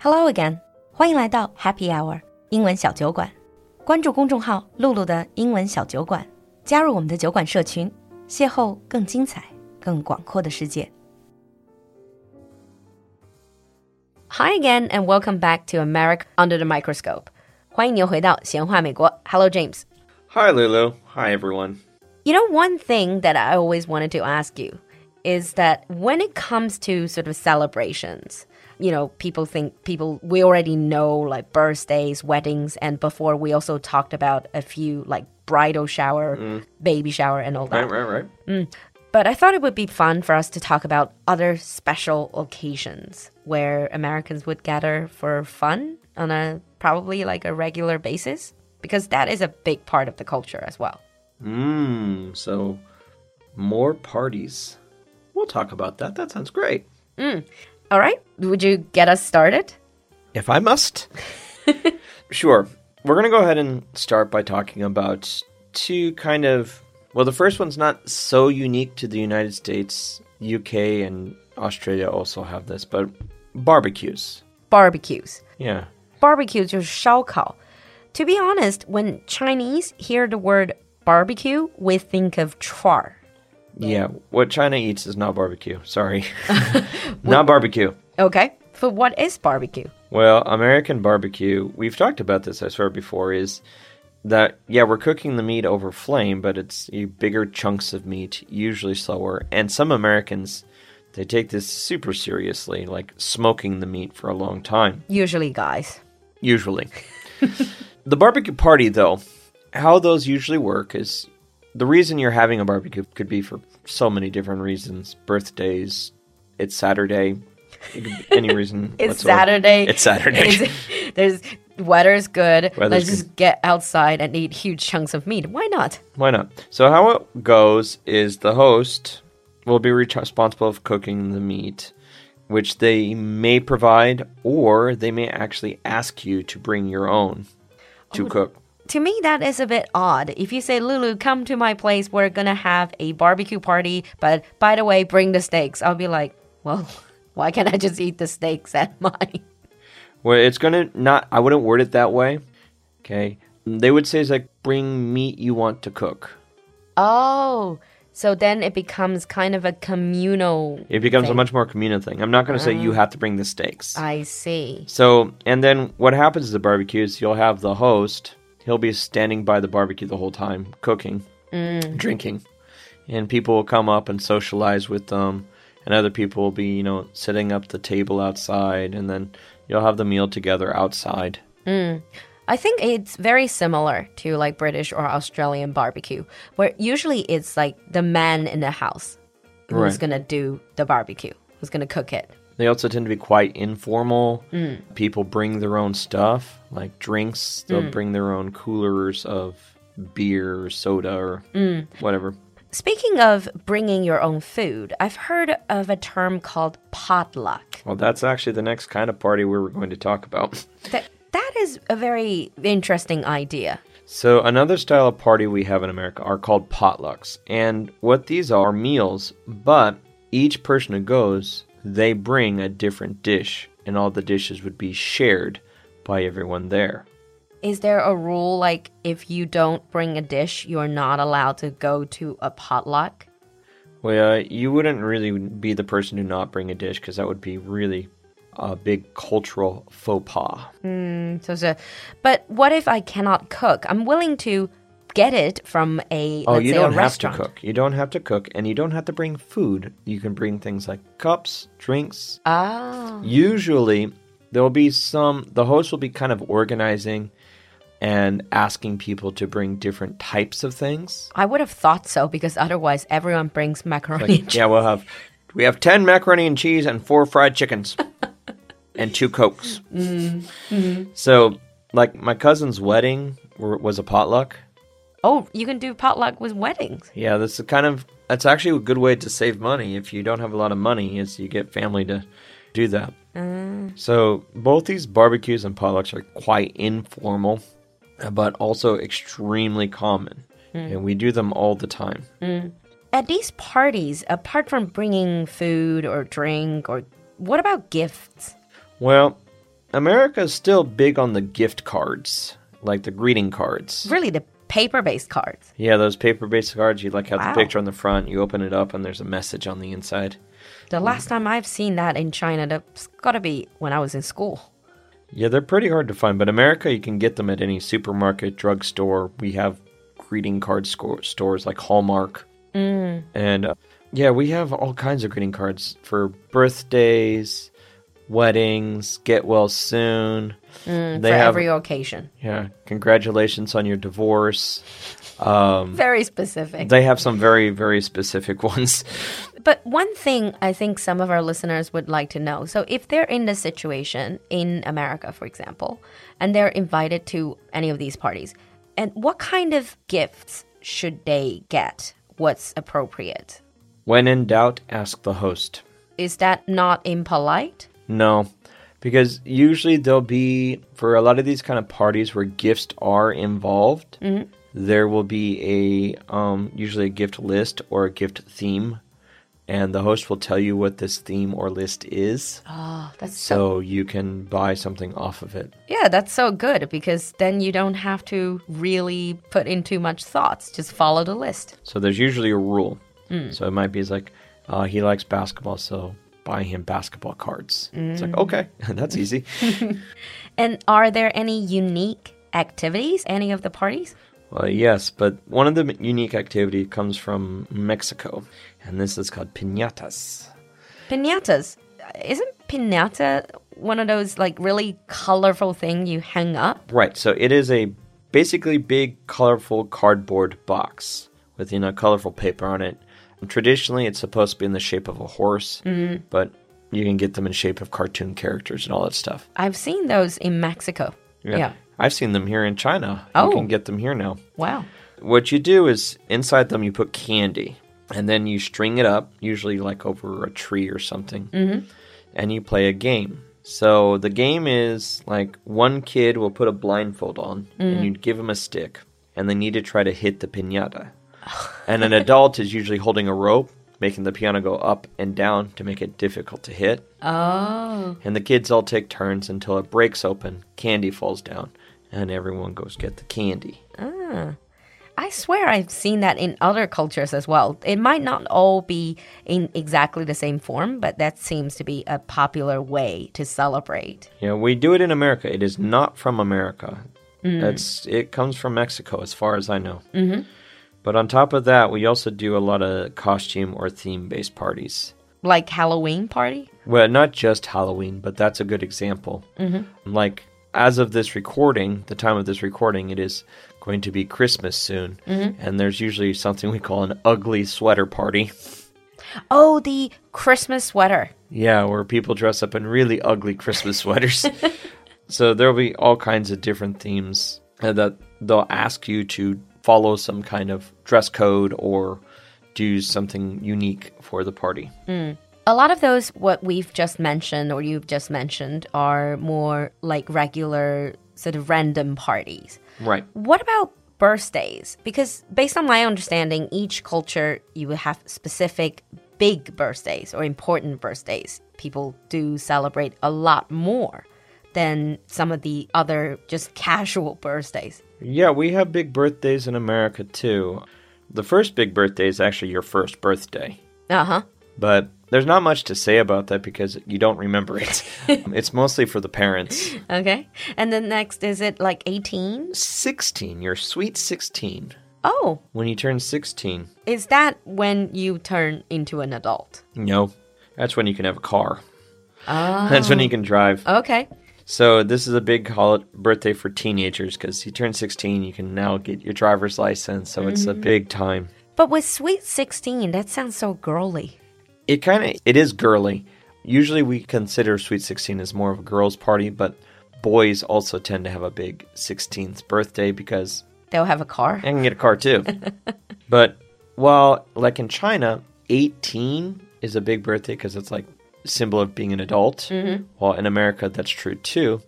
Hello again，欢迎来到 Happy Hour 英文小酒馆。关注公众号“露露的英文小酒馆”，加入我们的酒馆社群，邂逅更精彩、更广阔的世界。Hi again and welcome back to America Under the Microscope。欢迎您回到闲话美国。Hello James。 Hi, Lulu. Hi, everyone. You know, one thing that I always wanted to ask you is that when it comes to sort of celebrations, you know, people think people, we already know like birthdays, weddings, and before we also talked about a few like bridal shower, mm. baby shower, and all that. Right, right, right. Mm. But I thought it would be fun for us to talk about other special occasions where Americans would gather for fun on a probably like a regular basis, because that is a big part of the culture as well. Mmm, so more parties. We'll talk about that. That sounds great. Mm. All right, would you get us started? If I must. sure. We're going to go ahead and start by talking about two kind of. Well, the first one's not so unique to the United States. UK and Australia also have this, but barbecues. Barbecues. Yeah. Barbecue 就是烧烤. To be honest, when Chinese hear the word barbecue, we think of char. Yeah. What China eats is not barbecue. Sorry. not barbecue. Okay, but what is barbecue? Well, American barbecue, we've talked about this, I swear, before, is that, yeah, we're cooking the meat over flame, but it's bigger chunks of meat, usually slower. And some Americans, they take this super seriously, like smoking the meat for a long time, Usually guys. usually. the barbecue party, though, how those usually work is the reason you're having a barbecue could be for so many different reasons birthdays, it's Saturday, it could be any reason. It's whatsoever. Saturday. It's Saturday. It's- there's weather's good. Weather's Let's just get outside and eat huge chunks of meat. Why not? Why not? So how it goes is the host will be responsible of cooking the meat, which they may provide, or they may actually ask you to bring your own to oh, cook. To me, that is a bit odd. If you say, Lulu, come to my place, we're gonna have a barbecue party, but by the way, bring the steaks. I'll be like, well, why can't I just eat the steaks at mine? Well, it's gonna not. I wouldn't word it that way. Okay, they would say it's like bring meat you want to cook. Oh, so then it becomes kind of a communal. It becomes a much more communal thing. I'm not gonna say you ah. have to bring the steaks. I see. So, and then what happens at the barbecue is you'll have the host. He'll be standing by the barbecue the whole time, cooking, mm. drinking, and people will come up and socialize with them. And other people will be, you know, setting up the table outside, and then you'll have the meal together outside. Mm. I think it's very similar to like British or Australian barbecue, where usually it's like the man in the house who's Right. gonna do the barbecue, who's gonna cook it. They also tend to be quite informal. Mm. People bring their own stuff, like drinks. They'll mm. bring their own coolers of beer or soda or whatever. Speaking of bringing your own food, I've heard of a term called potluck. Well, that's actually the next kind of party we were going to talk about. That that is a very interesting idea. So, another style of party we have in America are called potlucks. And what these are meals, but each person who goes, they bring a different dish, and all the dishes would be shared by everyone there. Is there a rule like if you don't bring a dish, you're not allowed to go to a potluck? Well, uh, you wouldn't really be the person to not bring a dish because that would be really a big cultural faux pas. So, so, but what if I cannot cook? I'm willing to get it from a Oh, you don't have restaurant. to cook. You don't have to cook, and you don't have to bring food. You can bring things like cups, drinks, Ah, Usually, there will be some, the host will be kind of organizing and asking people to bring different types of things. I would have thought so because otherwise everyone brings macaroni. and Like, yeah, we'll have, we have 10 macaroni and cheese and four fried chickens and two Cokes. Mm, mm-hmm. So, like, my cousin's wedding was a potluck. Oh, you can do potluck with weddings. Yeah, that's a kind of, that's actually a good way to save money if you don't have a lot of money, is you get family to do that. Ah. So both these barbecues and potlucks are quite informal, but also extremely common, hmm. and we do them all the time. Hmm. At these parties, apart from bringing food or drink, or what about gifts? Well, America's still big on the gift cards, like the greeting cards. Really, the paper-based cards. Yeah, those paper-based cards. You like have Wow. the picture on the front. You open it up, and there's a message on the inside. The last time I've seen that in China, that's got to be when I was in school. Yeah, they're pretty hard to find, but America, you can get them at any supermarket, drugstore. We have greeting card sco- stores like Hallmark. Mm. And uh, yeah, we have all kinds of greeting cards for birthdays, weddings, get well soon. they for have, every occasion. yeah, congratulations on your divorce. Um, Very specific. they have some very, very specific ones. But one thing I think some of our listeners would like to know so, if they're in this situation in America, for example, and they're invited to any of these parties, and what kind of gifts should they get? What's appropriate? when in doubt, ask the host. Is that not impolite? No, because usually there'll be for a lot of these kind of parties where gifts are involved. There will be a um, usually a gift list or a gift theme, and the host will tell you what this theme or list is, Oh, that's so. so you can buy something off of it. Yeah, that's so good because then you don't have to really put in too much thoughts. Just follow the list. So there's usually a rule. Hmm. So it might be it's like uh, he likes basketball, so buy him basketball cards. It's like hmm. okay, that's easy. And are there any unique activities, any of the parties? Well, yes, but one of the unique activity comes from Mexico, and this is called piñatas. Pinatas. Isn't pinata one of those like really colorful thing you hang up? Right, so it is a basically big, colorful cardboard box with you know colorful paper on it. And Traditionally, it's supposed to be in the shape of a horse, mm-hmm. but you can get them in shape of cartoon characters and all that stuff. I've seen those in Mexico. Yeah. I've seen them here in China. Oh. You can get them here now. Wow. What you do is inside them you put candy, and then you string it up, usually like over a tree or something, mm-hmm. and you play a game. So the game is like one kid will put a blindfold on, and you give them a stick, and they need to try to hit the pinata. and an adult is usually holding a rope, making the pinata go up and down to make it difficult to hit. Oh. And the kids all take turns until it breaks open, candy falls down, and everyone goes get the candy. Ah. I swear I've seen that in other cultures as well. It might not all be in exactly the same form, but that seems to be a popular way to celebrate. Yeah, we do it in America. It is not from America. That's it comes from Mexico, as far as I know. Mm-hmm. But on top of that, we also do a lot of costume or theme-based parties. Like Halloween party? Well, not just Halloween, but that's a good example. Mm-hmm. Like as of this recording, the time of this recording, it is going to be Christmas soon, and there's usually something we call an ugly sweater party. Oh, the Christmas sweater. Yeah, where people dress up in really ugly Christmas sweaters. so there'll be all kinds of different themes uh, that they'll ask you to follow some kind of dress code or do something unique for the party. A lot of those, what we've just mentioned or you've just mentioned, are more like regular, sort of random parties. Right. What about birthdays? Because based on my understanding, each culture you have specific big birthdays or important birthdays. People do celebrate a lot more than some of the other just casual birthdays. Yeah, we have big birthdays in America too. The first big birthday is actually your first birthday. Uh huh. But there's not much to say about that because you don't remember it. it's mostly for the parents. Okay. And then next, is it like 18? 16, your sweet 16. Oh, When you turn 16, is that when you turn into an adult? no, that's when you can have a car. Oh. That's when you can drive. Okay. So this is a big hol- birthday for teenagers because you turn 16, you can now get your driver's license. So it's a mm-hmm. big time. But with Sweet 16, that sounds so girly. It kind of it is girly. Usually we consider Sweet 16 as more of a girls' party, but boys also tend to have a big 16th birthday because They'll have a car. I can get a car too. but while like in China, 18 is a big birthday because it's like a symbol of being an adult. Mm-hmm. While in America, that's true too.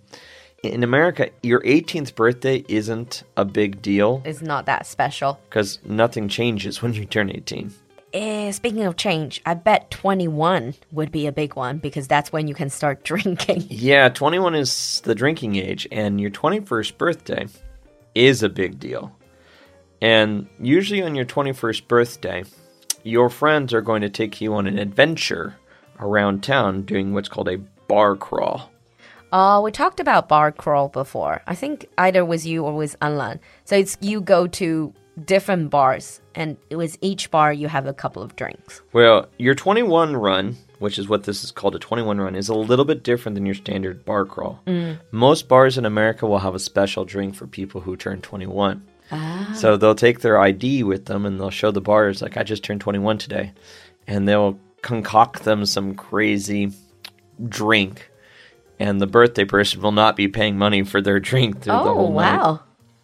In America, your 18th birthday isn't a big deal It's not that special. because nothing changes when you turn 18. Eh, speaking of change, I bet 21 would be a big one because that's when you can start drinking. Yeah, 21 is the drinking age, and your 21st birthday is a big deal. And usually on your 21st birthday, your friends are going to take you on an adventure around town doing what's called a bar crawl. Uh, we talked about bar crawl before. I think either with you or with Anlan. So it's you go to different bars, and with each bar you have a couple of drinks. Well, your 21 run, which is what this is called a 21 run, is a little bit different than your standard bar crawl. Mm. Most bars in America will have a special drink for people who turn 21. Ah. So they'll take their ID with them and they'll show the bars, like, I just turned 21 today. And they'll concoct them some crazy drink. And the birthday person will not be paying money for their drink through the Oh whole night. Oh, wow!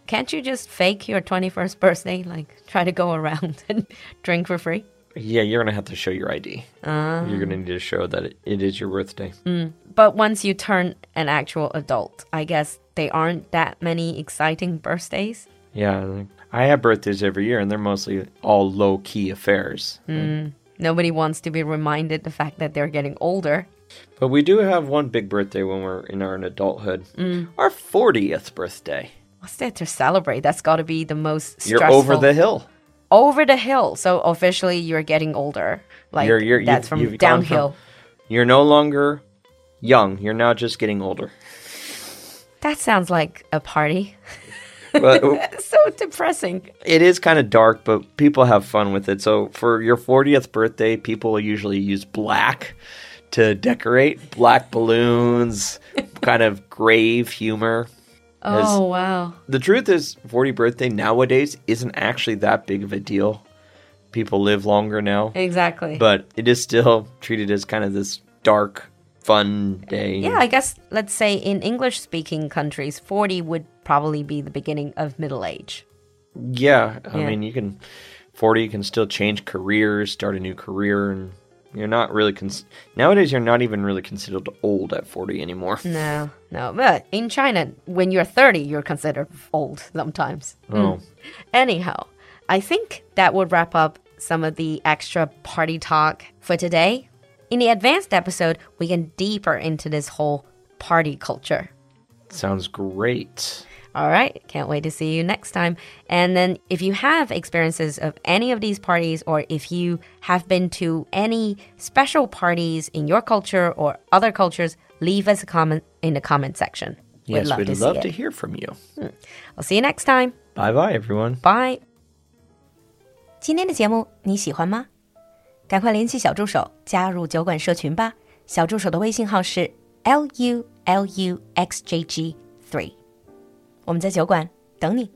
Can't you just fake your 21st birthday, like try to go around and drink for free? Yeah, you're going to have to show your ID. You're going to ah. need to show that it, it is your birthday. Mm. But once you turn an actual adult, I guess they aren't that many exciting birthdays. Yeah, I have birthdays every year, and they're mostly all low key affairs. Mm. Nobody wants to be reminded the fact that they're getting older. But we do have one big birthday when we're in our adulthood. Mm. Our 40th birthday. What's there to celebrate? That's got to be the most You're stressful. over the hill. over the hill. So officially, you're getting older. Like You're- you're- that's from gone from- downhill. You're no longer young. You're now just getting older. That sounds like a party. But so depressing. it is kind of dark, but people have fun with it. So for your 40th birthday, people usually use black to decorate black balloons, kind of grave humor. Oh wow. the truth is 40 birthday nowadays isn't actually that big of a deal people live longer now Exactly. but it is still treated as kind of this dark fun day yeah, I guess let's say in English speaking countries, 40 would probably be the beginning of middle age. yeah i Yeah. mean you can 40 you can still change careers start a new career and you're not really cons- nowadays you're not even really considered old at 40 anymore No, no. But in China, when you're 30, you're considered old sometimes. oh Anyhow, I think that would wrap up some of the extra party talk for today. In the advanced episode, we get deeper into this whole party culture. sounds great All right, can't wait to see you next time. And then, if you have experiences of any of these parties, or if you have been to any special parties in your culture or other cultures, leave us a comment in the comment section. yes love we'd to see love it. to hear from you I'll see you next time. bye bye everyone Bye. 今天的节目你喜欢吗？赶快联系小助手加入酒馆社群吧。小助手的微信号是 l u l u x j g three， 我们在酒馆等你。